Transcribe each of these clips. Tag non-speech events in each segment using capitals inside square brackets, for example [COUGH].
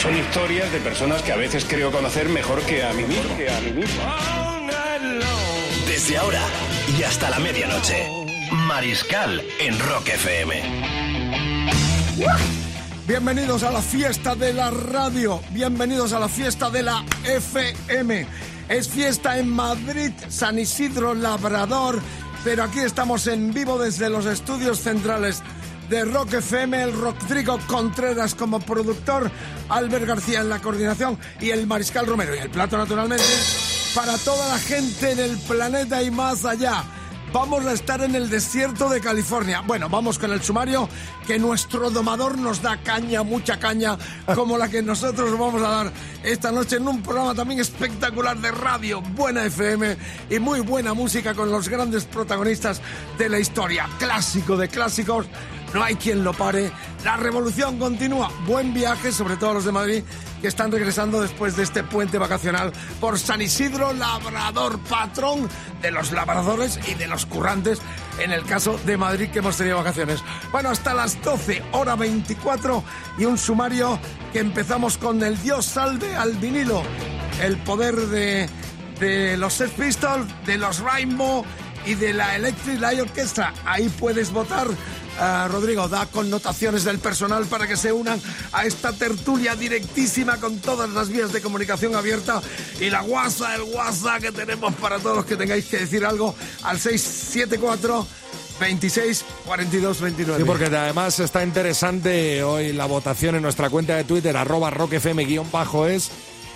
Son historias de personas que a veces creo conocer mejor que a mí mismo. Que a mí mismo. Desde ahora y hasta la medianoche. Mariscal en Rock FM. Bienvenidos a la fiesta de la radio, bienvenidos a la fiesta de la FM. Es fiesta en Madrid, San Isidro Labrador, pero aquí estamos en vivo desde los estudios centrales de Rock FM, el Rodrigo Contreras como productor, Albert García en la coordinación y el Mariscal Romero y el plato naturalmente para toda la gente del planeta y más allá. Vamos a estar en el desierto de California. Bueno, vamos con el sumario que nuestro domador nos da caña, mucha caña, [LAUGHS] como la que nosotros vamos a dar esta noche en un programa también espectacular de radio, buena FM y muy buena música con los grandes protagonistas de la historia. Clásico de clásicos, no hay quien lo pare. La revolución continúa. Buen viaje, sobre todo los de Madrid, que están regresando después de este puente vacacional por San Isidro Labrador, patrón de los labradores y de los currantes, en el caso de Madrid que hemos tenido vacaciones. Bueno, hasta las 12, hora 24, y un sumario que empezamos con el Dios salve al vinilo, el poder de, de los Sex Pistols, de los Rainbow y de la Electric Light Orchestra. Ahí puedes votar. Ah, Rodrigo, da connotaciones del personal para que se unan a esta tertulia directísima con todas las vías de comunicación abierta y la WhatsApp, el WhatsApp que tenemos para todos los que tengáis que decir algo al 674 26 42 29. Sí, porque además está interesante hoy la votación en nuestra cuenta de Twitter, arroba rockfm-es.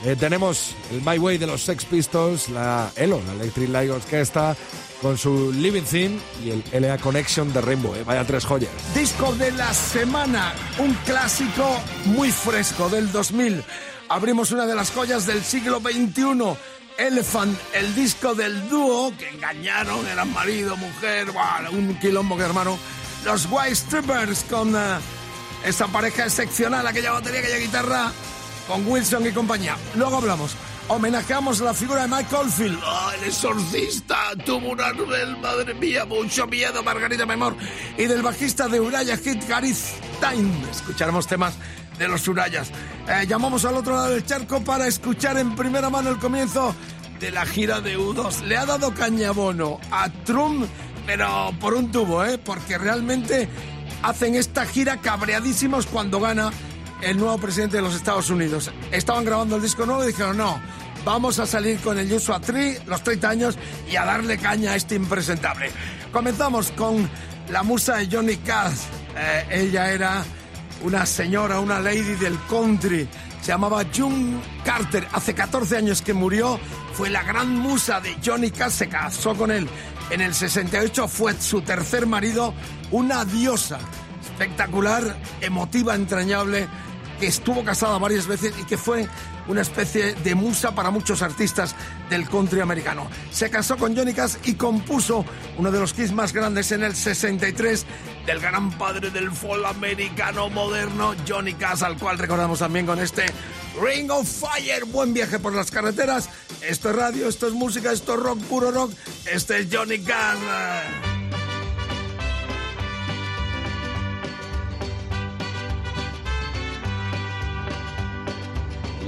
Eh, tenemos el My Way de los Sex Pistols, la ELO, la Electric Light Orchestra, con su Living Theme y el LA Connection de Rainbow. eh. Vaya tres joyas. Disco de la semana, un clásico muy fresco del 2000. Abrimos una de las joyas del siglo XXI. Elephant, el disco del dúo que engañaron, eran marido, mujer, un quilombo que hermano. Los White Strippers con esa pareja excepcional, aquella batería, aquella guitarra, con Wilson y compañía. Luego hablamos. Homenajeamos la figura de Mike Oldfield. ¡Oh, el exorcista! Tuvo una nivel, madre mía, mucho miedo, Margarita Memor. Y del bajista de Uraya Hit, Gareth Time. Escucharemos temas de los Urayas. Eh, llamamos al otro lado del charco para escuchar en primera mano el comienzo de la gira de U2. Le ha dado cañabono a Trump, pero por un tubo, ¿eh? Porque realmente hacen esta gira cabreadísimos cuando gana el nuevo presidente de los Estados Unidos. Estaban grabando el disco nuevo y dijeron, no, vamos a salir con el Joshua Tree, los 30 años, y a darle caña a este impresentable. Comenzamos con la musa de Johnny Cash. Eh, ella era una señora, una lady del country. Se llamaba June Carter. Hace 14 años que murió. Fue la gran musa de Johnny Cash. Se casó con él en el 68. Fue su tercer marido. Una diosa espectacular, emotiva, entrañable, que estuvo casada varias veces y que fue una especie de musa para muchos artistas del country americano. Se casó con Johnny Cash y compuso uno de los hits más grandes en el 63 del gran padre del folk americano moderno, Johnny Cash, al cual recordamos también con este Ring of Fire. Buen viaje por las carreteras. Esto es radio, esto es música, esto es rock, puro rock. Este es Johnny Cash.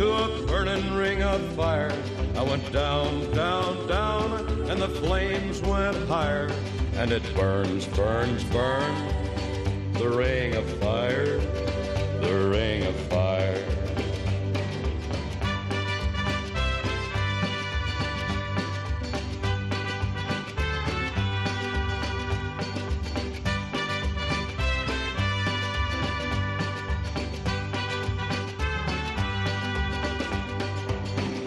a burning ring of fire. I went down, down, down, and the flames went higher. And it burns, burns, burns. The ring of fire, the ring of fire.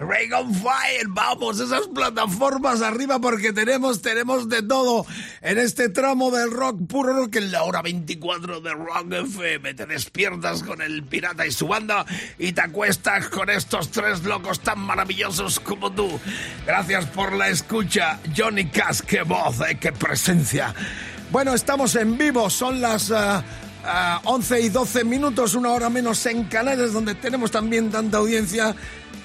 Ring on Fire, vamos, esas plataformas arriba porque tenemos, tenemos de todo en este tramo del rock puro rock en la hora 24 de Rock FM. Te despiertas con el pirata y su banda y te acuestas con estos tres locos tan maravillosos como tú. Gracias por la escucha, Johnny Cash, qué voz, eh, qué presencia. Bueno, estamos en vivo, son las... ah, ah, 11 y 12 minutos, una hora menos en Canales, donde tenemos también tanta audiencia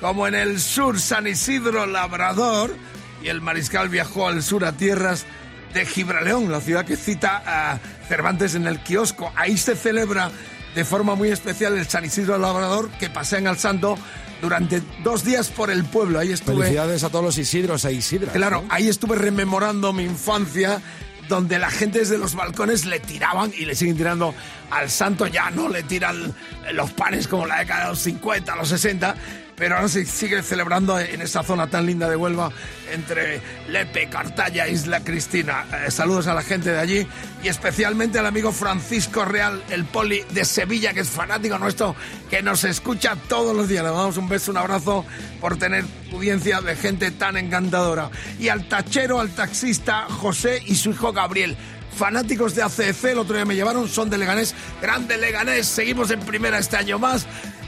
como en el sur San Isidro Labrador. Y el mariscal viajó al sur a tierras de Gibraleón, la ciudad que cita a Cervantes en el kiosco. Ahí se celebra de forma muy especial el San Isidro Labrador, que pasean al santo durante dos días por el pueblo. Ahí estuve. Felicidades a todos los Isidros e Isidras. Claro, ahí estuve rememorando mi infancia, donde la gente desde los balcones le tiraban y le siguen tirando al santo. Ya no le tiran los panes como la década de los 50, los 60, pero ahora se sigue celebrando en esa zona tan linda de Huelva entre Lepe, Cartaya, Isla Cristina. Eh, saludos a la gente de allí y especialmente al amigo Francisco Real, el poli de Sevilla, que es fanático nuestro, que nos escucha todos los días. Le damos un beso, un abrazo por tener audiencia de gente tan encantadora. Y al tachero, al taxista José y su hijo Gabriel fanáticos de ACC, el otro día me llevaron, son de Leganés, grande Leganés, seguimos en primera este año más.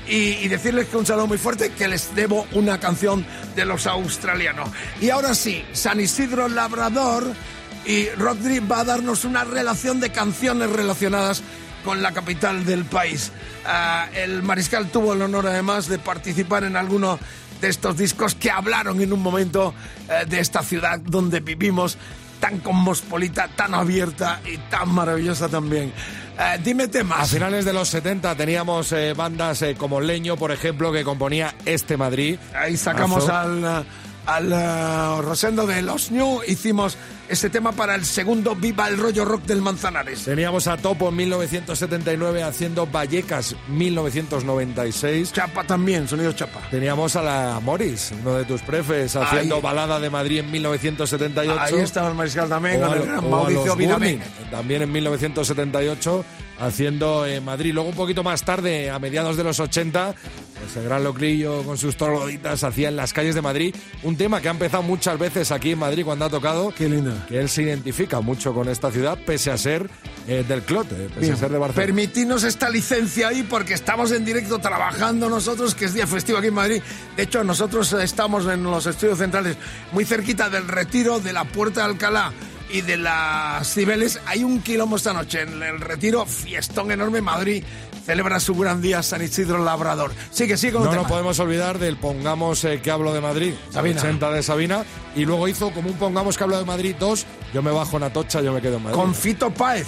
Y, decirles que un saludo muy fuerte, que les debo una canción de los australianos. Y ahora sí, San Isidro Labrador y Rodri va a darnos una relación de canciones relacionadas con la capital del país. Ah, el mariscal tuvo el honor además de participar en alguno de estos discos que hablaron en un momento eh, de esta ciudad donde vivimos tan cosmopolita, tan abierta y tan maravillosa también. Eh, dime A temas. finales de los 70 teníamos eh, bandas eh, como Leño, por ejemplo, que componía Este Madrid. Ahí sacamos al, al eh, Rosendo de los New, hicimos ese tema para el segundo Viva el rollo rock del Manzanares. Teníamos a Topo en 1979 haciendo Vallecas 1996. Chapa también, sonido chapa. Teníamos a la Morris, uno de tus prefes, haciendo Ahí. Balada de Madrid en 1978. Ahí estaba el mariscal también, con el gran Mauricio. Burning, también en 1978, haciendo en Madrid. Luego, un poquito más tarde, a mediados de los 80, pues el gran Locrillo con sus torloditas hacía en las calles de Madrid un tema que ha empezado muchas veces aquí en Madrid cuando ha tocado. Qué linda. Que él se identifica mucho con esta ciudad, pese a ser eh, del Clot, eh, pese a ser de Barcelona. Permitirnos esta licencia ahí porque estamos en directo trabajando nosotros, que es día festivo aquí en Madrid. De hecho, nosotros estamos en los estudios centrales muy cerquita del retiro de la Puerta de Alcalá y de las Cibeles. Hay un quilombo esta noche en el retiro, fiestón enorme. Madrid celebra su gran día San Isidro Labrador. Sigue, sigue con No nos podemos olvidar del Pongamos eh, que hablo de Madrid, Sabina. 80 de Sabina, y luego hizo como un Pongamos que hablo de Madrid 2, yo me bajo en Atocha, yo me quedo en Madrid. Con Fito Páez.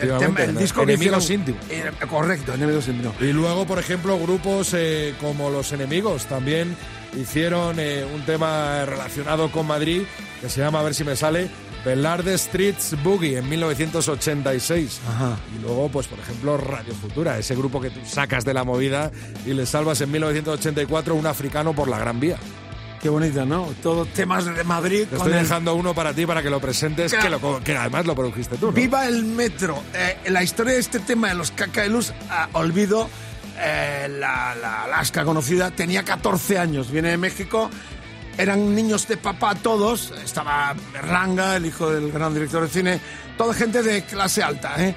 El, tema- el disco que Enemigos hicieron- íntimos. Eh, correcto, enemigos íntimos. Y luego, por ejemplo, grupos eh, como Los Enemigos también hicieron un tema relacionado con Madrid que se llama, a ver si me sale, Velarde Streets Boogie en 1986. Ajá. Y luego, pues por ejemplo, Radio Futura, ese grupo que tú sacas de la movida y le salvas en 1984 un africano por la Gran Vía. Qué bonita, ¿no? Todos temas de Madrid. Te estoy el- dejando uno para ti para que lo presentes, Claro. que, lo- que además lo produjiste tú. ¿no? Viva el metro. Eh, la historia de este tema de los cacaelus, ah, olvido, eh, la, la Alaska conocida, tenía 14 años, viene de México, eran niños de papá todos, estaba Berlanga, el hijo del gran director de cine, toda gente de clase alta. ¿eh?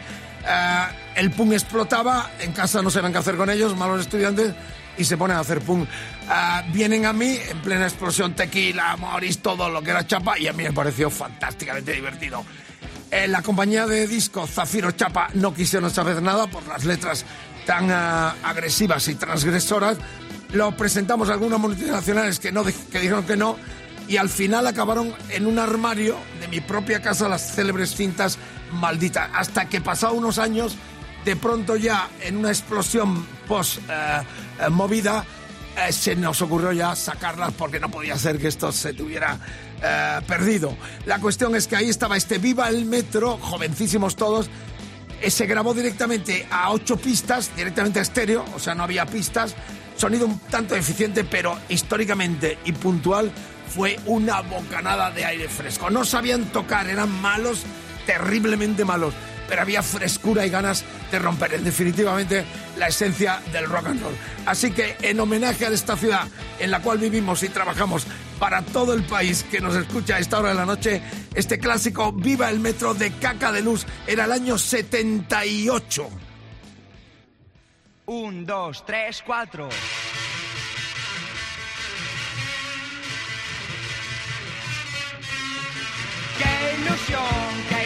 Eh, el punk explotaba, en casa no sabían qué hacer con ellos, malos estudiantes, y se ponen a hacer punk. Ah, vienen a mí en plena explosión tequila, moris, todo lo que era chapa, y a mí me pareció fantásticamente divertido. Eh, la compañía de disco Zafiro Chapa no quisieron saber nada por las letras tan ah, agresivas y transgresoras. Lo presentamos a algunas multinacionales que, no, que dijeron que no y al final acabaron en un armario de mi propia casa las célebres cintas malditas. Hasta que pasado unos años, de pronto ya en una explosión post eh, eh, movida, eh, se nos ocurrió ya sacarlas porque no podía ser que esto se tuviera eh, perdido. La cuestión es que ahí estaba este Viva el Metro, jovencísimos todos, eh, se grabó directamente a ocho pistas, directamente a estéreo, o sea, no había pistas. Sonido un tanto eficiente, pero históricamente y puntual fue una bocanada de aire fresco. No sabían tocar, eran malos, terriblemente malos, pero había frescura y ganas de romper, en definitivamente, la esencia del rock and roll. Así que, en homenaje a esta ciudad en la cual vivimos y trabajamos para todo el país que nos escucha a esta hora de la noche, este clásico Viva el Metro de Caca de Luz era el año 78. Un, dos, tres, cuatro. Qué ilusión, qué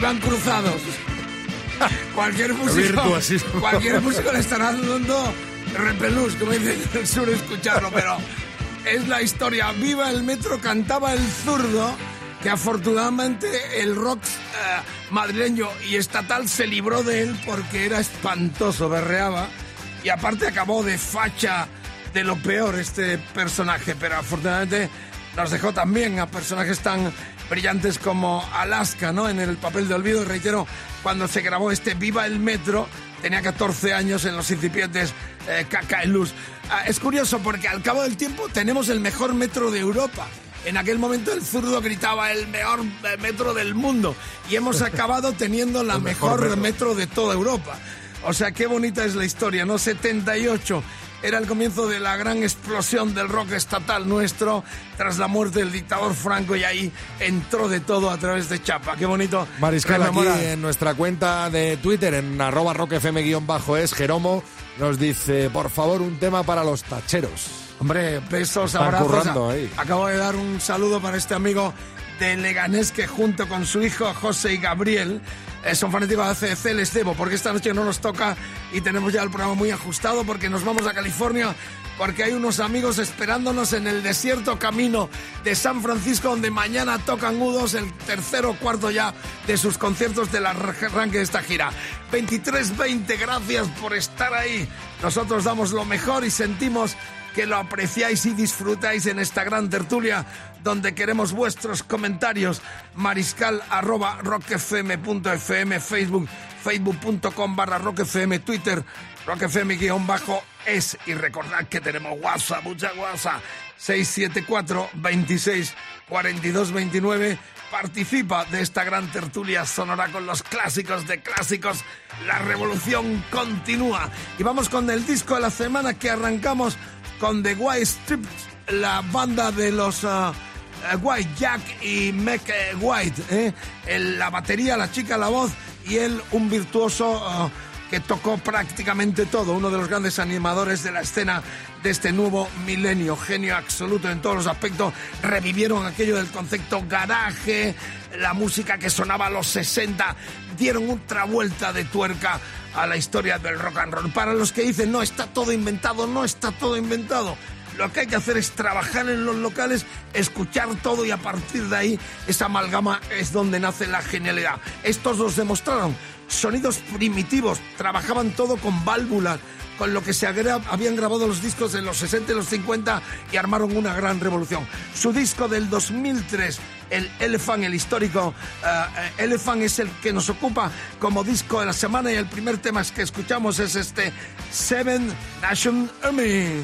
Iban cruzados. [LAUGHS] Cualquier músico, cualquier músico le estará dando repelús, como dicen en el sur, escucharlo, pero es la historia. Viva el metro, cantaba el zurdo, que afortunadamente el rock eh, madrileño y estatal se libró de él porque era espantoso, berreaba, y aparte acabó de facha de lo peor este personaje, pero afortunadamente nos dejó también a personajes tan brillantes como Alaska, ¿no? En el papel de olvido, reitero, cuando se grabó este Viva el Metro, tenía 14 años en los incipientes eh, Caca y Luz. Ah, es curioso porque al cabo del tiempo tenemos el mejor metro de Europa. En aquel momento el zurdo gritaba el mejor eh, metro del mundo y hemos [LAUGHS] acabado teniendo la mejor, metro. metro de toda Europa. O sea, qué bonita es la historia, ¿no? 78 era el comienzo de la gran explosión del rock estatal nuestro tras la muerte del dictador Franco y ahí entró de todo a través de Chapa. Qué bonito. Mariscal, aquí en nuestra cuenta de Twitter, en arroba rockfm-es, Jeromo nos dice, por favor, un tema para los tacheros. Hombre, besos, Están abrazos. currando ahí. Acabo de dar un saludo para este amigo de Leganés que junto con su hijo José y Gabriel eh, son fanáticos de ACDC, les debo, porque esta noche no nos toca y tenemos ya el programa muy ajustado porque nos vamos a California porque hay unos amigos esperándonos en el desierto camino de San Francisco donde mañana tocan U2 el tercero o cuarto ya de sus conciertos del arranque de esta gira. 23-20, gracias por estar ahí. Nosotros damos lo mejor y sentimos que lo apreciáis y disfrutáis en esta gran tertulia donde queremos vuestros comentarios. Mariscal arroba rockfm.fm, Facebook, facebook.com barra rockfm, Twitter, rockfm guion bajo es. Y recordad que tenemos WhatsApp, mucha WhatsApp, 674 26 42 29. Participa de esta gran tertulia sonora con los clásicos de clásicos. La revolución continúa. Y vamos con el disco de la semana que arrancamos con The White Stripes, la banda de los uh, White Jack y Meg White. ¿eh? El, la batería, la chica, la voz y él un virtuoso uh, que tocó prácticamente todo, uno de los grandes animadores de la escena de este nuevo milenio, genio absoluto en todos los aspectos, revivieron aquello del concepto garaje, la música que sonaba a los 60, dieron otra vuelta de tuerca a la historia del rock and roll. Para los que dicen, no, está todo inventado, no está todo inventado. Lo que hay que hacer es trabajar en los locales, escuchar todo y a partir de ahí esa amalgama es donde nace la genialidad. Estos los demostraron. Sonidos primitivos, trabajaban todo con válvulas, con lo que se habían grabado los discos en los 60 y los 50 y armaron una gran revolución. Su disco del 2003, el Elephant, el histórico uh, Elephant, es el que nos ocupa como disco de la semana y el primer tema que escuchamos es este Seven Nation Army.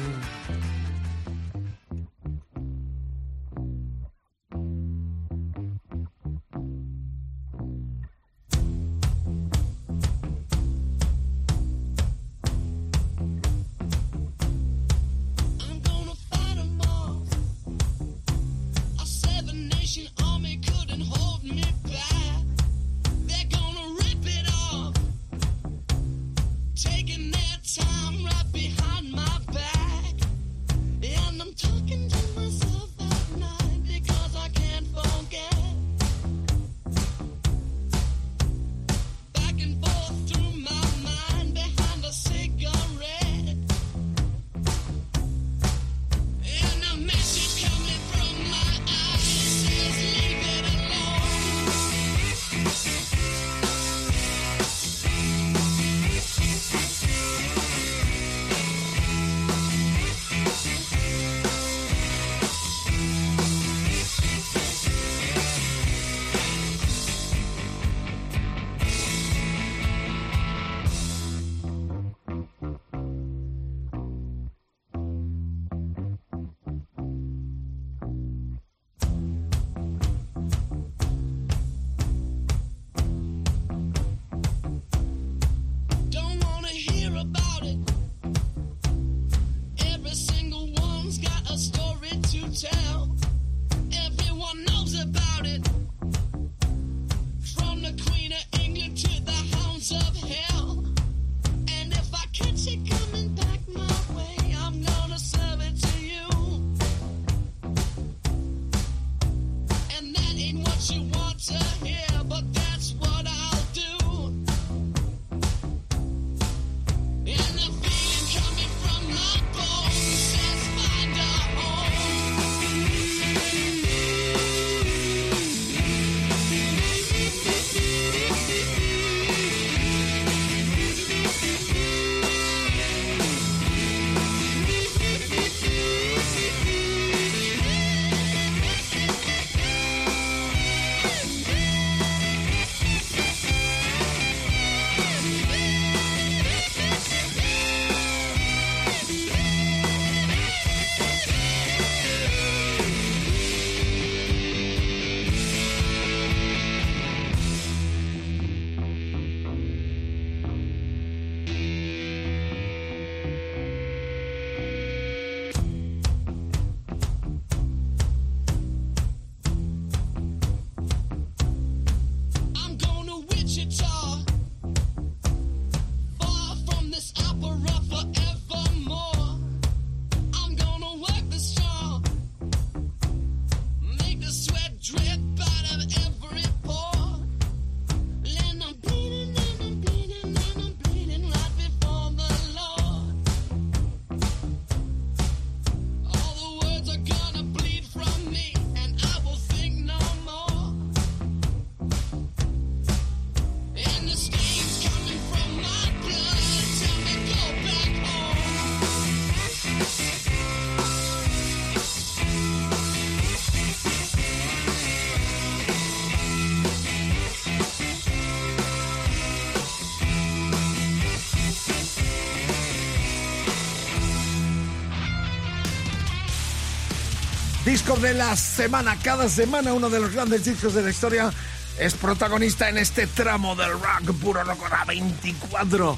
Disco de la semana. Cada semana uno de los grandes discos de la historia es protagonista en este tramo del rock puro rock a 24.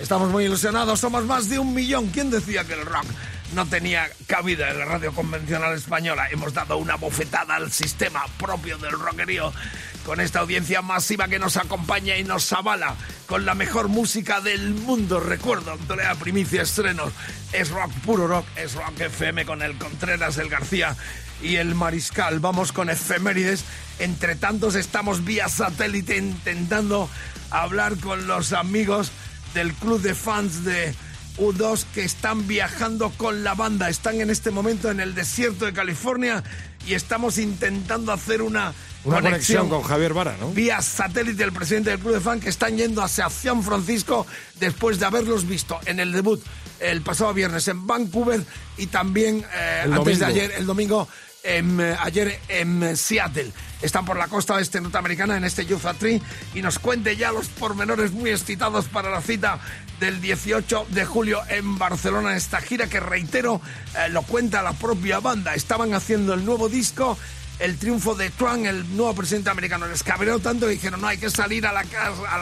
Estamos muy ilusionados, somos más de un millón. ¿Quién decía que el rock no tenía cabida en la radio convencional española? Hemos dado una bofetada al sistema propio del rockerío con esta audiencia masiva que nos acompaña y nos avala con la mejor música del mundo. Recuerdo, Andrea Primicia Estrenos, es rock puro rock, es rock FM con el Contreras, el García y el Mariscal. Vamos con efemérides. Entre tantos estamos vía satélite intentando hablar con los amigos del club de fans de U2 que están viajando con la banda. Están en este momento en el desierto de California y estamos intentando hacer una, Una conexión con Javier Vara, ¿no? Vía satélite el presidente del club de fans que están yendo hacia San Francisco después de haberlos visto en el debut el pasado viernes en Vancouver y también eh, antes de ayer, el domingo, eh, ayer en Seattle. Están por la costa oeste norteamericana en este Youth Tree y nos cuente ya los pormenores muy excitados para la cita del 18 de julio en Barcelona, esta gira que reitero, eh, lo cuenta la propia banda. Estaban haciendo el nuevo disco el triunfo de Trump, el nuevo presidente americano, les cabreó tanto que dijeron, no, hay que salir a la,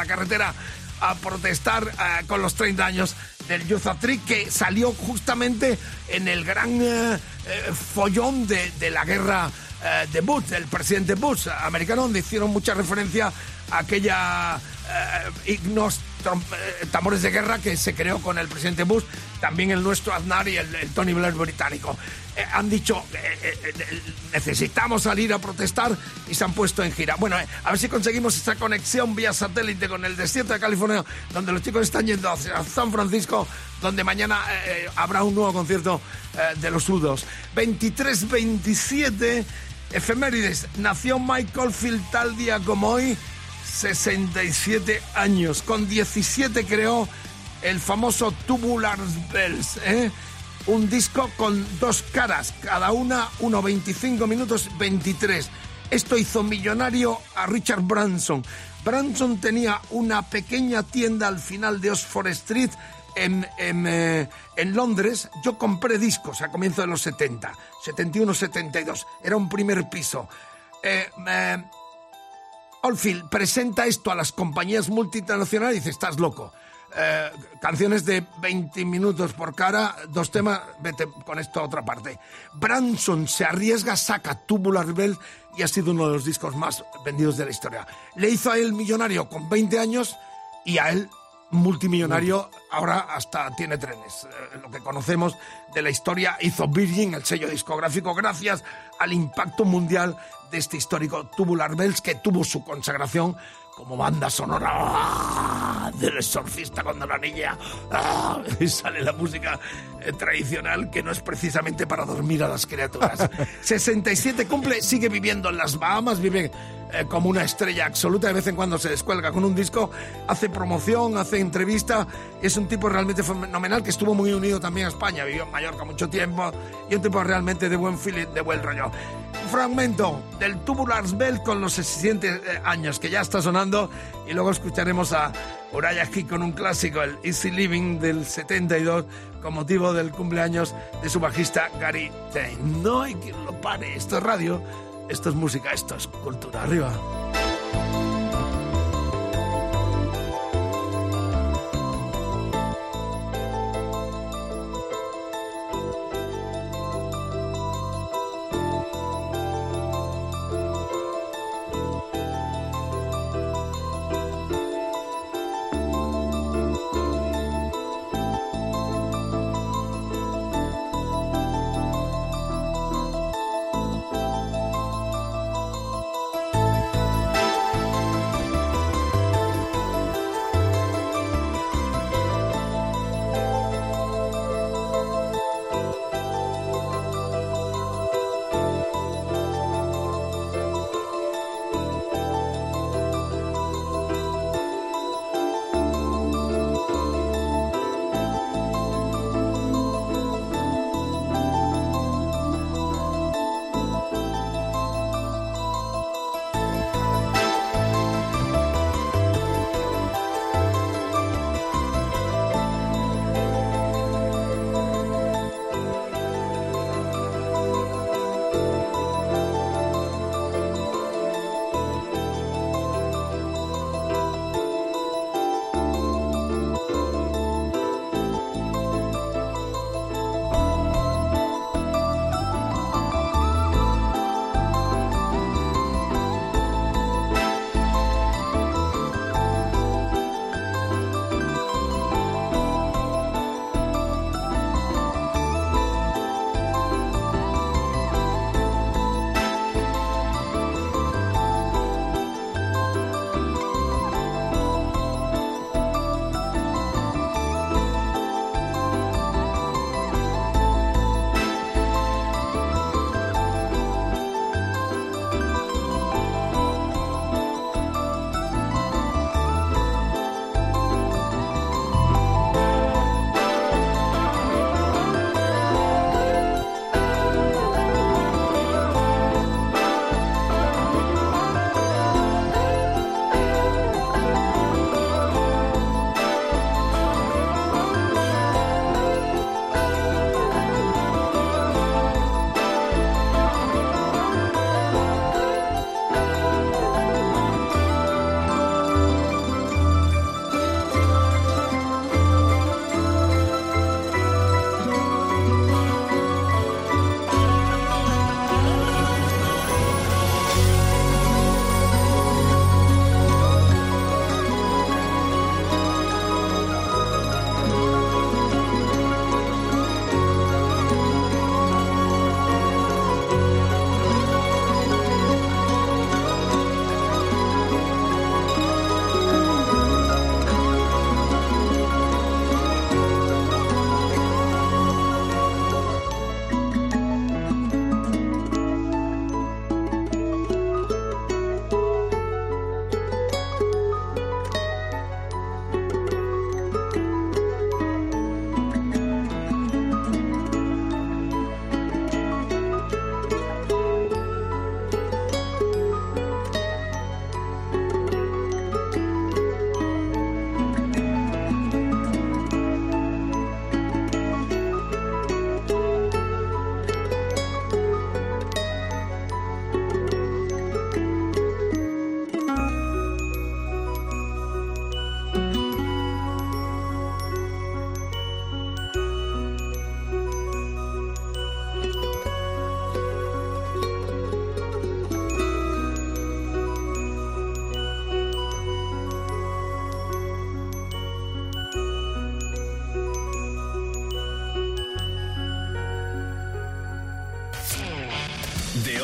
carretera a protestar eh, con los 30 años del Youth que salió justamente en el gran eh, eh, follón de, de la guerra eh, de Bush, del presidente Bush americano, donde hicieron mucha referencia a aquella eh, ignos eh, tambores de guerra que se creó con el presidente Bush, también el nuestro Aznar y el, el Tony Blair británico. Eh, han dicho, eh, eh, necesitamos salir a protestar y se han puesto en gira. Bueno, a ver si conseguimos esa conexión vía satélite con el desierto de California, donde los chicos están yendo hacia San Francisco, donde mañana eh, eh, habrá un nuevo concierto eh, de los Udos. 23-27, efemérides. Nació Michael Field tal día como hoy, 67 años. Con 17 creó el famoso Tubular Bells, un disco con dos caras, cada una 1.25 minutos 23. Esto hizo millonario a Richard Branson. Branson tenía una pequeña tienda al final de Oxford Street eh, en Londres. Yo compré discos a comienzos de los 70, 71, 72. Era un primer piso. Eh, eh, Oldfield presenta esto a las compañías multinacionales y dice, estás loco. Eh, canciones de 20 minutos por cara, dos temas, vete con esto a otra parte. Branson se arriesga, saca Tubular Bell y ha sido uno de los discos más vendidos de la historia. Le hizo a él millonario con 20 años y a él multimillonario, ahora hasta tiene trenes. Eh, lo que conocemos de la historia hizo Virgin, el sello discográfico, gracias al impacto mundial de este histórico Tubular Bells que tuvo su consagración como banda sonora ¡ah! del exorcista cuando la niña ¡ah! y sale la música eh, tradicional que no es precisamente para dormir a las criaturas. [LAUGHS] 67 cumple, sigue viviendo en las Bahamas, vive eh, como una estrella absoluta, de vez en cuando se descuelga con un disco, hace promoción, hace entrevista, es un tipo realmente fenomenal que estuvo muy unido también a España, vivió en Mallorca mucho tiempo y un tipo realmente de buen feeling, de buen rollo. Fragmento del Tubular Bell con los 67 eh, años que ya está sonando y luego escucharemos a Uriah Heep con un clásico, el Easy Living del 72 con motivo del cumpleaños de su bajista Gary Tain. No hay quien lo pare, esto es radio, esto es música, esto es cultura arriba.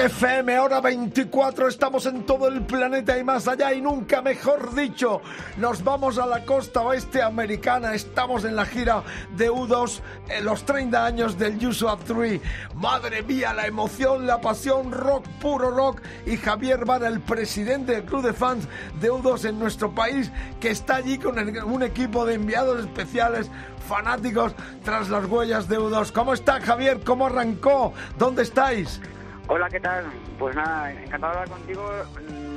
FM, hora 24, estamos en todo el planeta y más allá y nunca mejor dicho, nos vamos a la costa oeste americana, estamos en la gira de U2, en los 30 años del Usual 3. Madre mía, la emoción, la pasión, rock, puro rock y Javier Vara, el presidente del club de fans de U2 en nuestro país, que está allí con un equipo de enviados especiales fanáticos tras las huellas de U2. ¿Cómo está Javier? ¿Cómo arrancó? ¿Dónde estáis? Hola, ¿qué tal? Pues nada, encantado de hablar contigo.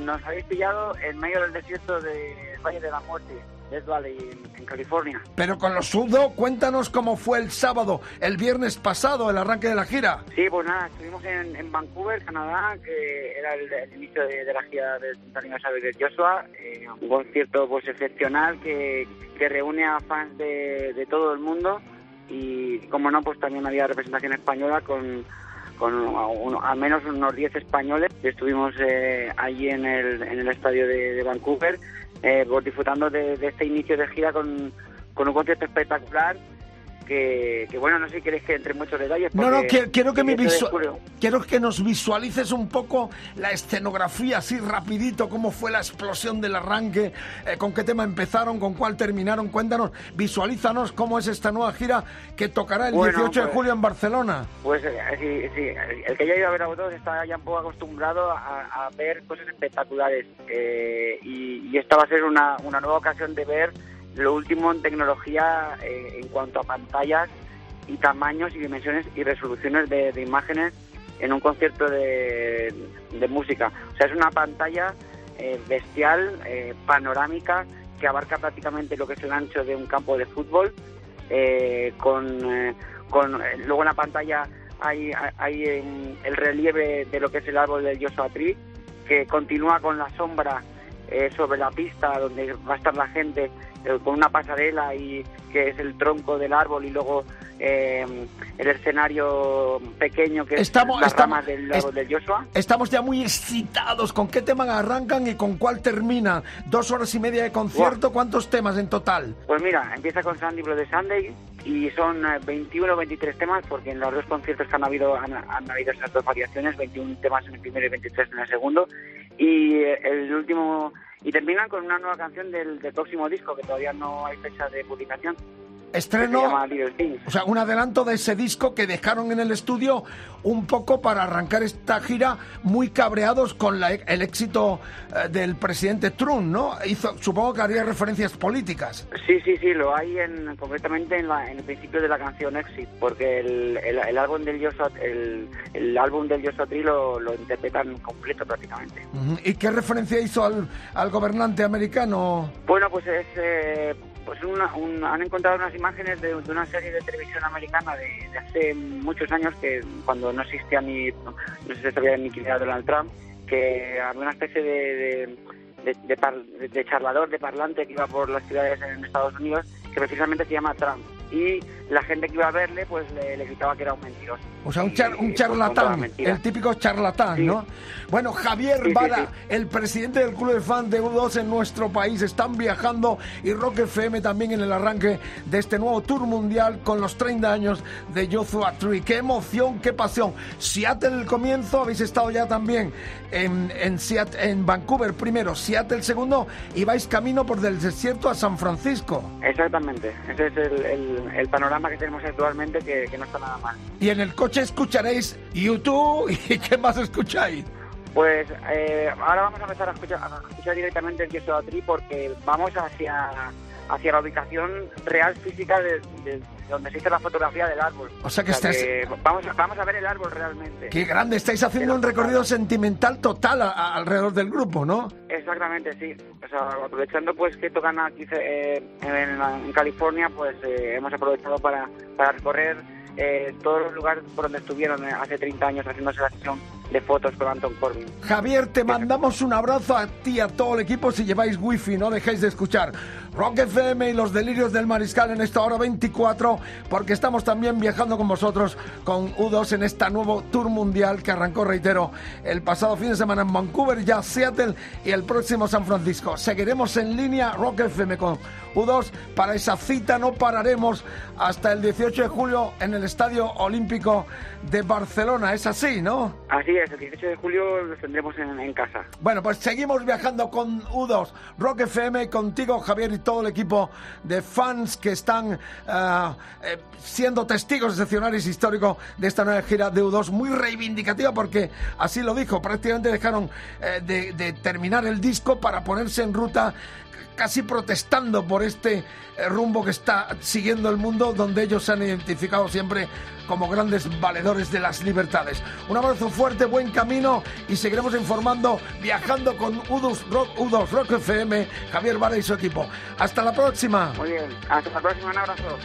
Nos habéis pillado en medio del desierto del Valle de la Muerte, Death Valley, en, California. Pero con los Udo, cuéntanos cómo fue el sábado, el viernes pasado, el arranque de la gira. Sí, pues nada, estuvimos en, en Vancouver, Canadá, que era el, el inicio de, de la gira del 30 aniversario de Joshua. eh, un concierto pues excepcional que, que reúne a fans de, de todo el mundo y, como no, pues también había representación española con con uno- al menos unos 10 españoles. Estuvimos eh, allí en el, en el estadio de, de Vancouver, eh, pues disfrutando de, de este inicio de gira con, con un concierto espectacular. Que, que, bueno, no sé si queréis que entre en muchos detalles. No, no, quiero, quiero que me 18 de visua- julio- quiero que nos visualices un poco la escenografía, así rapidito, cómo fue la explosión del arranque, eh, con qué tema empezaron, con cuál terminaron. Cuéntanos, visualízanos cómo es esta nueva gira que tocará el Bueno, 18 de pues- julio en Barcelona. Pues eh, sí, sí, el que ya ha ido a ver a vosotros está ya un poco acostumbrado a, a ver cosas espectaculares eh, y, y esta va a ser una, una nueva ocasión de ver lo último en tecnología eh, en cuanto a pantallas y tamaños y dimensiones y resoluciones de, de imágenes en un concierto de, música. O sea, es una pantalla eh, bestial, eh, panorámica, que abarca prácticamente lo que es el ancho de un campo de fútbol, eh, con, con luego en la pantalla hay, hay el relieve de lo que es el árbol del Joshua Tree, que continúa con la sombra sobre la pista donde va a estar la gente eh, con una pasarela y que es el tronco del árbol y luego eh, el escenario pequeño que Estamos- es las estamos- ramas del árbol del Joshua. Estamos ya muy excitados. ¿Con qué tema arrancan y con cuál terminan? Dos horas y media de concierto. ¿Cuántos temas en total? Pues mira, empieza con Sandy Blood de Sunday y son eh, 21 o 23 temas porque en los dos conciertos que han habido han, han habido esas dos variaciones, 21 temas en el primero y 23 en el segundo y eh, el último y terminan con una nueva canción del, del próximo disco que todavía no hay fecha de publicación. Estreno, o sea, un adelanto de ese disco que dejaron en el estudio un poco para arrancar esta gira muy cabreados con la- el éxito eh, del presidente Trump, ¿no? Hizo, supongo que haría referencias políticas. Sí, sí, sí, lo hay en, concretamente en, la- en el principio de la canción Exit, porque el, el, el álbum del Joshua, el, el álbum del Joshua Tree lo, lo interpretan completo prácticamente. ¿Y qué referencia hizo al, al gobernante americano? Bueno, pues es eh, pues una- un- han encontrado unas imágenes de, una serie de televisión americana de, hace muchos años que cuando no existía ni no se sabía ni quién era Donald Trump, que había una especie de- de par- de charlador, de parlante que iba por las ciudades en Estados Unidos que precisamente se llama Trump. Y la gente que iba a verle pues le, le gritaba que era un mentiroso. O sea, un, char- un charlatán, el típico charlatán, Sí. ¿no? Bueno, Javier Sí, Vara, sí. el presidente del Club de Fans de U2 en nuestro país, están viajando y Rock FM también en el arranque de este nuevo tour mundial con los 30 años de Joshua Tree. ¡Qué emoción, qué pasión! Seattle el comienzo, habéis estado ya también en, en, Seat- en Vancouver primero, Seattle segundo y vais camino por del desierto a San Francisco. Exactamente, ese es el, el- el panorama que tenemos actualmente que, que no está nada mal. Y en el coche escucharéis YouTube [LAUGHS] y ¿qué más escucháis? Pues eh, ahora vamos a empezar a escuchar, a escuchar directamente el Joshua Tree porque vamos hacia, hacia la ubicación real física de, de donde se hizo la fotografía del árbol. O sea que estáis- vamos, a- vamos a ver el árbol realmente. Qué grande, estáis haciendo un recorrido sentimental total a- a- alrededor del grupo, ¿no? Exactamente, sí. O sea, aprovechando pues que tocan aquí eh, en, en California, pues eh, hemos aprovechado para, para recorrer eh, todos los lugares por donde estuvieron eh, hace 30 años haciéndose la sesión de fotos con Anton Corbin. Javier, te mandamos un abrazo a ti y a todo el equipo si lleváis wifi, no dejéis de escuchar Rock FM y los delirios del mariscal en esta hora 24, porque estamos también viajando con vosotros con U2 en esta nuevo tour mundial que arrancó, reitero, el pasado fin de semana en Vancouver, ya Seattle y el próximo San Francisco. Seguiremos en línea Rock FM con U2 para esa cita, no pararemos hasta el 18 de julio en el Estadio Olímpico de Barcelona, es así, ¿no? Así es, el 18 de julio los tendremos en, en casa. Bueno, pues seguimos viajando con U2, Rock FM, contigo Javier todo el equipo de fans que están ah, eh, siendo testigos excepcionales históricos de esta nueva gira de U2, muy reivindicativa porque así lo dijo, prácticamente dejaron eh, de terminar el disco para ponerse en ruta casi protestando por este eh, rumbo que está siguiendo el mundo, donde ellos se han identificado siempre como grandes valedores de las libertades. Un abrazo fuerte, buen camino y seguiremos informando, viajando con U2 Rock, U2 Rock FM, Javier Vara y su equipo. Hasta la próxima. Muy bien, hasta la próxima, un abrazo.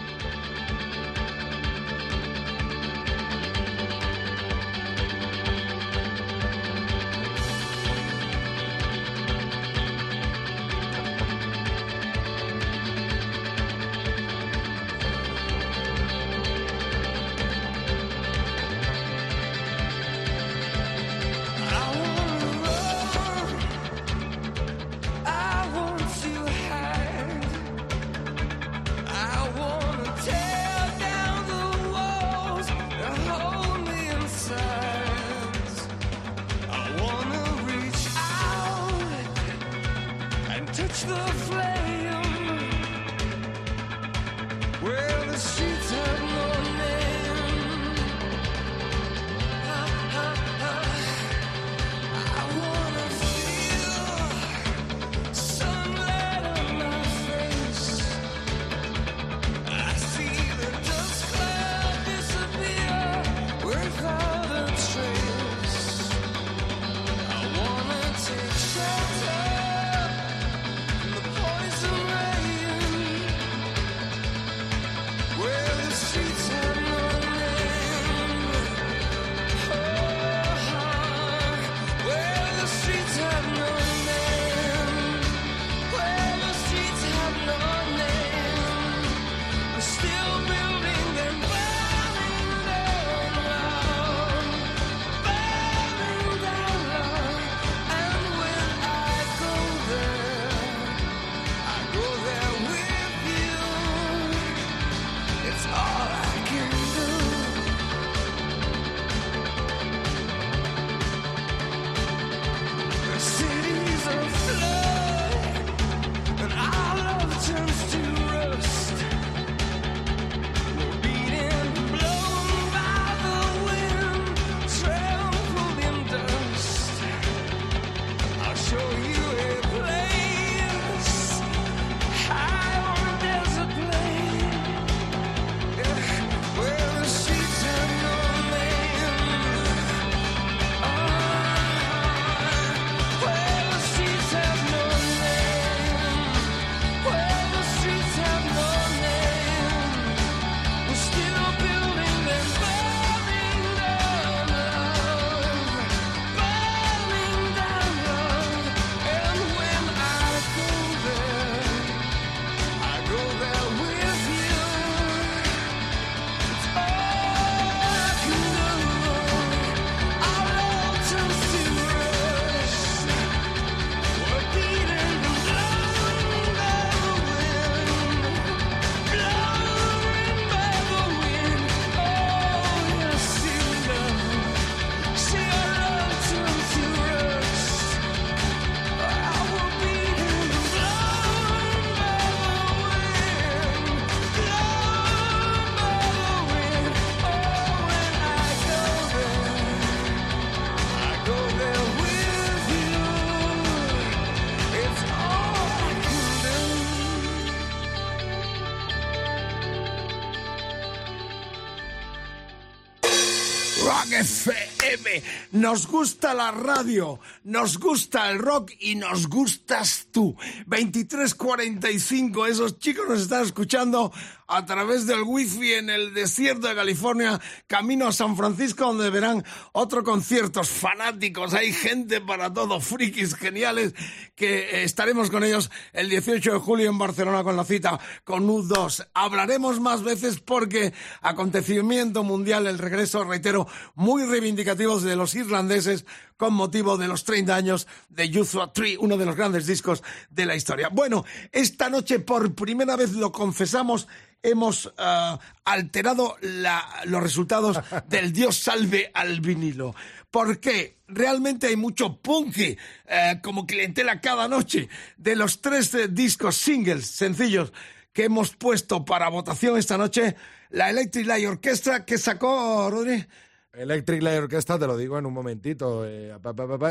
Nos gusta la radio, nos gusta el rock y nos gustas tú. 2345, esos chicos nos están escuchando a través del wifi en el desierto de California, camino a San Francisco, donde verán otros conciertos fanáticos. Hay gente para todo, frikis geniales, que estaremos con ellos el 18 de julio en Barcelona con la cita con U2. Hablaremos más veces porque acontecimiento mundial, el regreso, reitero, muy reivindicativos de los irlandeses con motivo de los 30 años de Joshua Tree, uno de los grandes discos de la historia. Bueno, esta noche por primera vez lo confesamos, hemos ah, alterado los resultados [LAUGHS] del Dios salve al vinilo. Porque realmente hay mucho punky eh, como clientela cada noche de los tres eh, discos singles sencillos que hemos puesto para votación esta noche, la Electric Light Orchestra que sacó, Rodri, Electric Light Orchestra, te lo digo en un momentito. Eh,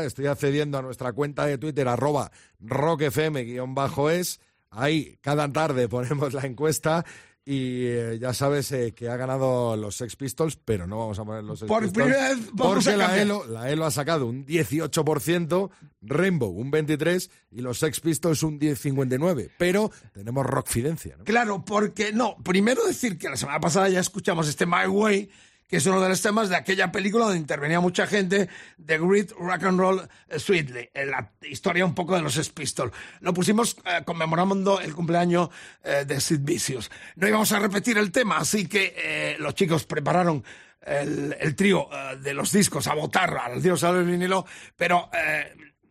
estoy accediendo a nuestra cuenta de Twitter, arroba rockfm-es. Ahí cada tarde ponemos la encuesta y eh, ya sabes eh, que ha ganado los Sex Pistols, pero no vamos a poner los Sex Por Pistols. Primera vez porque la ELO, la ELO ha sacado un 18%, Rainbow un 23% y los Sex Pistols un 10,59%. Pero tenemos Rockfidencia, ¿no? Claro, porque no. Primero decir que la semana pasada ya escuchamos este My Way que es uno de los temas de aquella película donde intervenía mucha gente, The Great Rock and Roll Sweetly, la historia un poco de los Pistols. Lo pusimos eh, conmemorando el cumpleaños eh, de Sid Vicious. No íbamos a repetir el tema, así que eh, los chicos prepararon el, trío de los discos a votar al dios al vinilo, pero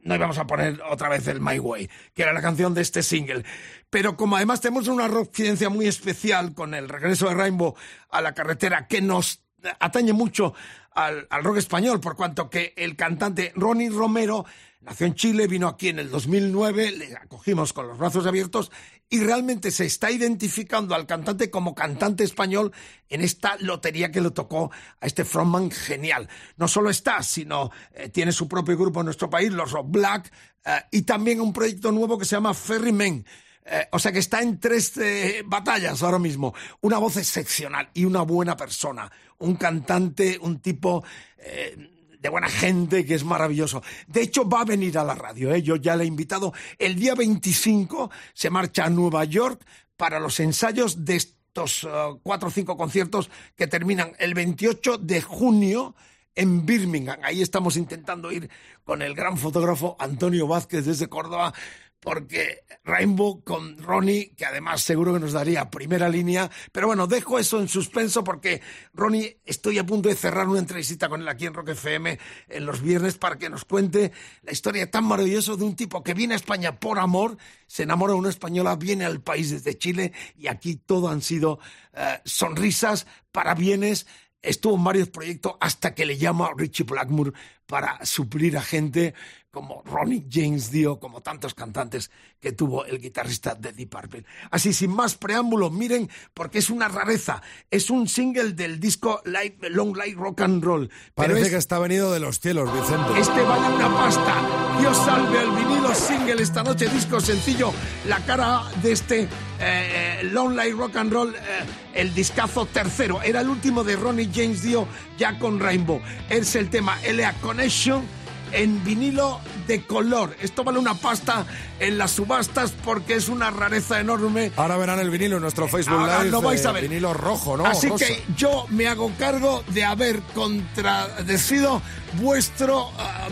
no íbamos a poner otra vez el My Way, que era la canción de este single. Pero como además tenemos una rockidencia muy especial con el regreso de Rainbow a la carretera que nos atañe mucho al, rock español, por cuanto que el cantante Ronnie Romero nació en Chile, vino aquí en el 2009, le acogimos con los brazos abiertos y realmente se está identificando al cantante como cantante español en esta lotería que le tocó a este frontman genial. No solo está, sino eh, tiene su propio grupo en nuestro país, los Rock Black, eh, y también un proyecto nuevo que se llama Ferryman eh, o sea que está en tres eh, batallas ahora mismo. Una voz excepcional y una buena persona. Un cantante, un tipo eh, de buena gente que es maravilloso. De hecho, va a venir a la radio. Yo ya le he invitado. El día 25 se marcha a Nueva York para los ensayos de estos cuatro o cinco conciertos que terminan el 28 de junio en Birmingham. Ahí estamos intentando ir con el gran fotógrafo Antonio Vázquez desde Córdoba porque Rainbow con Ronnie, que además seguro que nos daría primera línea, pero bueno, dejo eso en suspenso porque Ronnie, estoy a punto de cerrar una entrevista con él aquí en Rock FM en los viernes para que nos cuente la historia tan maravillosa de un tipo que viene a España por amor, se enamora de una española, viene al país desde Chile y aquí todo han sido eh, sonrisas, parabienes, estuvo en varios proyectos hasta que le llama Richie Blackmore para suplir a gente como Ronnie James Dio, como tantos cantantes que tuvo el guitarrista de Deep Purple. Así, sin más preámbulo, miren, porque es una rareza. Es un single del disco Long Light Rock and Roll. Parece que está venido de los cielos, Vicente. Este vale una pasta. Dios salve el vinilo single esta noche, disco sencillo. La cara de este eh, Long Light Rock and Roll, eh, el discazo tercero. Era el último de Ronnie James Dio ya con Rainbow. Es el tema LA Connection en vinilo de color. Esto vale una pasta en las subastas porque es una rareza enorme. Ahora verán el vinilo en nuestro Facebook Ahora Live. lo vais a ver. Vinilo rojo, ¿no? Así Rosa. que yo me hago cargo de haber contradecido vuestra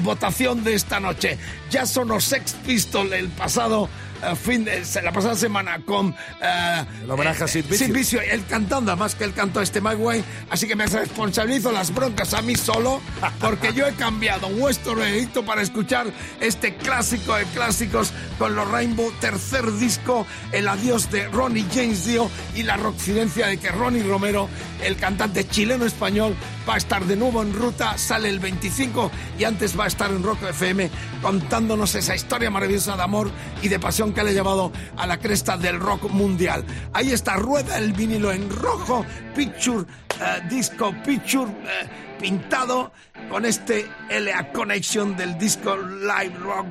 votación de esta noche. Ya son los Sex Pistols el pasado eh, fin de la pasada semana con eh, El homenaje a Sid Vicious. Sid Vicious, él cantando, además que él cantó este My Way, así que me responsabilizo las broncas a mí solo, porque yo he cambiado vuestro veredicto para escuchar este clásico de clásicos con los Rainbow, tercer disco, el adiós de Ronnie James Dio y la roccidencia de que Ronnie Romero, el cantante chileno-español, va a estar de nuevo en ruta, sale el 25 y antes va a estar en Rock FM contándonos esa historia maravillosa de amor y de pasión que le ha llevado a la cresta del rock mundial. Ahí está, rueda el vinilo en rojo, Picture, eh, Disco Picture, eh, pintado con este LA Connection del disco Live Rock,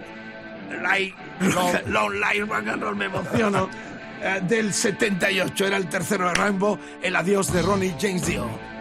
Live, Long Live Rock and Roll, me emociono, [LAUGHS] eh, del 78. Era el tercero de Rainbow, el adiós de Ronnie James Dio.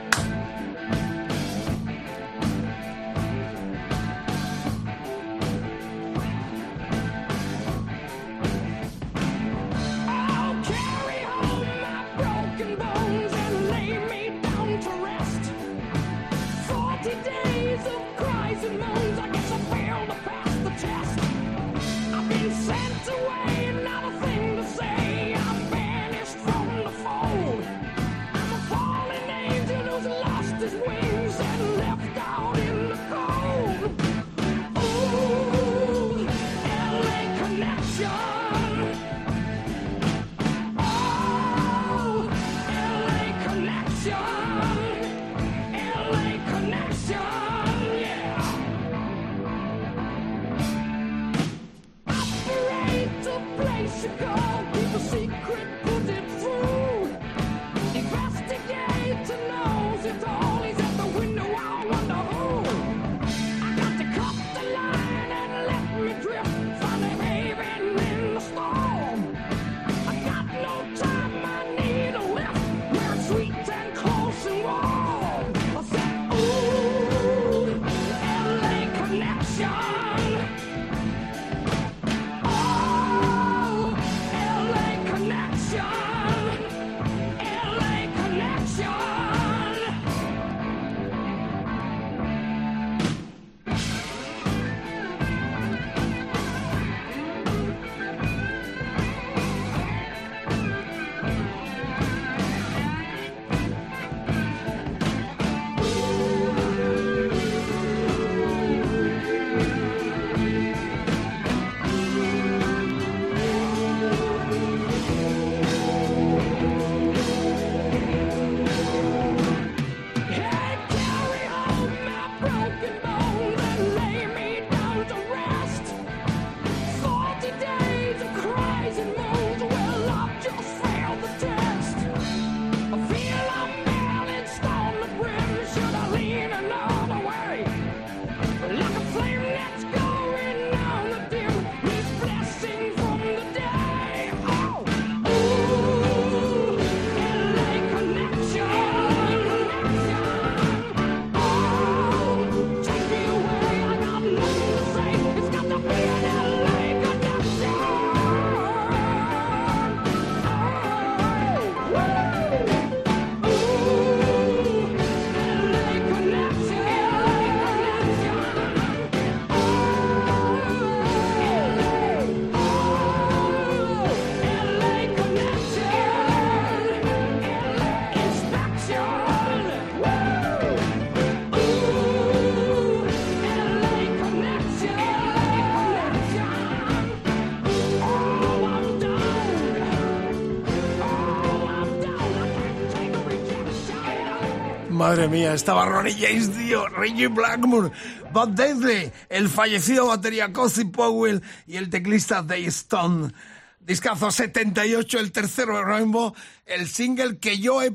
Madre mía, estaba Ronnie James Dio, Reggie Blackmore, Bob Daisley, el fallecido batería Cozy Powell y el teclista Dave Stone. Discazo 78, el tercero de Rainbow, el single que yo he,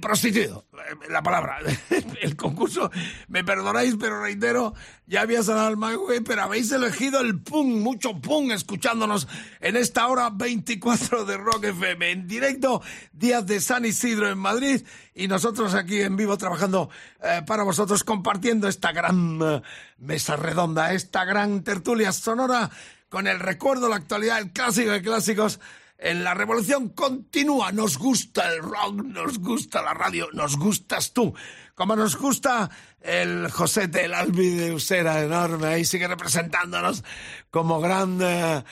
prostituido, la palabra, [LAUGHS] el concurso, me perdonáis, pero reitero, ya había sonado el My Way, pero habéis elegido el pum, mucho pum, escuchándonos en esta hora 24 de Rock FM, en directo, días de San Isidro en Madrid, y nosotros aquí en vivo trabajando eh, para vosotros, compartiendo esta gran eh, mesa redonda, esta gran tertulia sonora, con el recuerdo, la actualidad, el clásico de clásicos. En la revolución continúa, nos gusta el rock, nos gusta la radio, nos gustas tú. Como nos gusta el Josete, el Albi de Usera, enorme, ahí sigue representándonos como gran eh,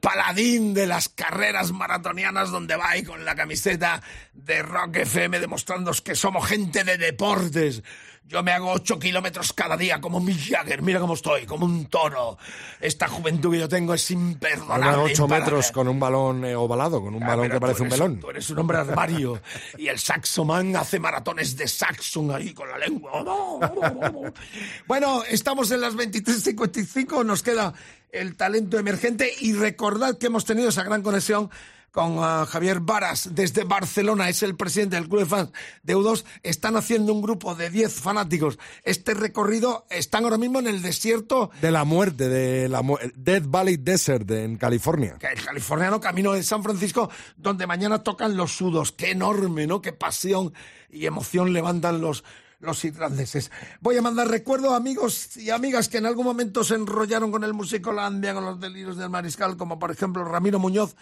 paladín de las carreras maratonianas donde va ahí con la camiseta de Rock FM demostrándonos que somos gente de deportes. Yo me hago ocho kilómetros cada día como Mick Jagger. Mira cómo estoy, como un toro. Esta juventud que yo tengo es imperdonable. Ocho metros con un balón eh, ovalado, con un Ah, balón que parece un melón. Tú eres un hombre armario. y el saxoman hace maratones de saxon ahí con la lengua. [LAUGHS] bueno, estamos en las 23.55. Nos queda el talento emergente. Y recordad que hemos tenido esa gran conexión con ah, Javier Varas desde Barcelona, es el presidente del club de fans de U2, están haciendo un grupo de 10 fanáticos. Este recorrido están ahora mismo en el desierto De la muerte, de la mu- Death Valley Desert en California. el californiano camino de San Francisco, donde mañana tocan los sudos. Qué enorme, ¿no? Qué pasión y emoción levantan los, los irlandeses. Voy a mandar recuerdo a amigos y amigas que en algún momento se enrollaron con el Musicolandia, con los delirios del mariscal, como por ejemplo Ramiro Muñoz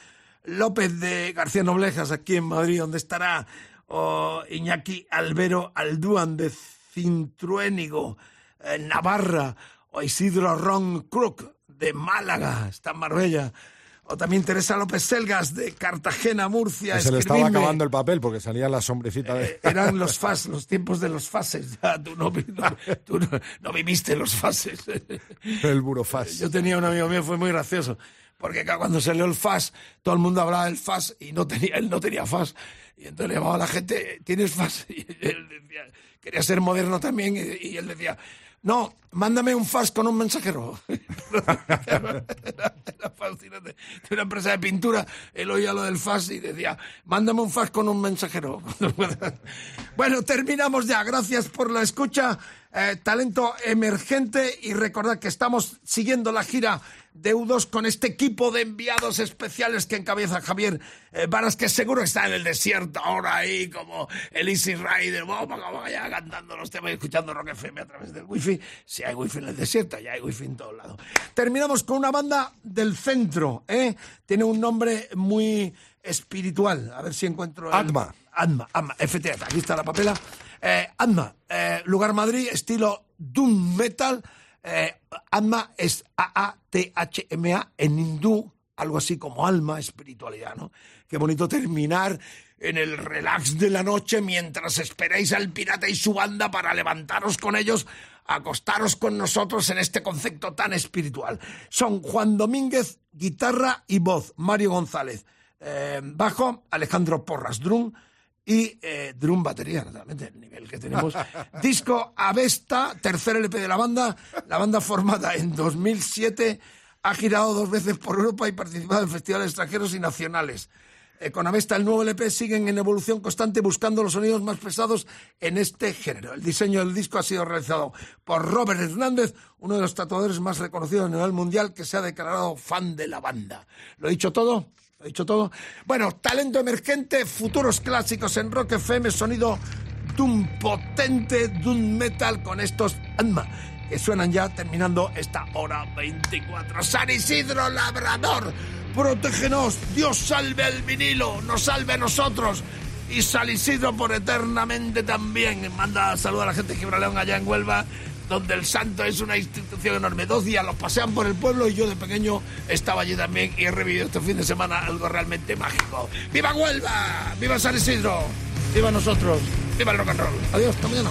López de García Noblejas, aquí en Madrid, donde estará o Iñaki Albero Aldúan de Cintruénigo, eh, Navarra, o Isidro Ron Crook de Málaga, está en Marbella. O también Teresa López Selgas de Cartagena, Murcia. Se le estaba acabando el papel porque salía la sombrecita de... Eran los [LAUGHS] fas, los tiempos de los fases. [LAUGHS] Ya, tú no, no- tú no- no viviste los fases. [LAUGHS] el burofaz. Yo tenía un amigo mío, fue muy gracioso. Porque cuando salió el FAS, todo el mundo hablaba del FAS y no tenía, él no tenía FAS. Y entonces le llamaba a la gente, ¿tienes FAS? Y él decía, quería ser moderno también. Y él decía, no, mándame un FAS con un mensajero. [LAUGHS] Era, era. De una empresa de pintura, él oía lo del FAS y decía, mándame un FAS con un mensajero. [LAUGHS] bueno, terminamos ya. Gracias por la escucha. Eh, talento emergente y recordad que estamos siguiendo la gira de U2 con este equipo de enviados especiales que encabeza Javier eh, Varas, que seguro está en el desierto ahora ahí como el Easy Rider, vamos, vamos allá cantando los temas y escuchando Rock FM a través del wifi. Si hay wifi en el desierto, ya hay wifi en todos lados. Terminamos con una banda del centro, ¿eh? Tiene un nombre muy espiritual. A ver si encuentro... el- Atma. Atma, Atma, aquí está la papela. Eh, Atma, eh, lugar Madrid, estilo Doom Metal. Eh, Atma es A-A-T-H-M-A en hindú, algo así como alma, espiritualidad, ¿no? Qué bonito terminar en el relax de la noche mientras esperáis al pirata y su banda para levantaros con ellos, acostaros con nosotros en este concepto tan espiritual. Son Juan Domínguez, guitarra y voz, Mario González, eh, bajo, Alejandro Porras, drum, y eh, drum batería, realmente, el nivel que tenemos. [LAUGHS] Disco Avesta, tercer LP de la banda, la banda formada en 2007, ha girado dos veces por Europa y participado en festivales extranjeros y nacionales. Eh, con Avesta, el nuevo LP siguen en evolución constante buscando los sonidos más pesados en este género. El diseño del disco ha sido realizado por Robert Hernández, uno de los tatuadores más reconocidos a nivel mundial que se ha declarado fan de la banda. ¿Lo he dicho todo? ¿Lo he dicho todo? Bueno, talento emergente, futuros clásicos en Rock FM, sonido Doom potente, Doom metal con estos Anma que suenan ya terminando esta hora 24. San Isidro Labrador, protégenos, Dios salve al vinilo, nos salve a nosotros. Y San Isidro por eternamente también. Manda saludos a la gente de Gibraleón allá en Huelva, donde el santo es una institución enorme. Dos días los pasean por el pueblo y yo de pequeño estaba allí también y he revivido este fin de semana algo realmente mágico. ¡Viva Huelva! ¡Viva San Isidro! ¡Viva nosotros! ¡Viva el rock and roll! Adiós, hasta mañana.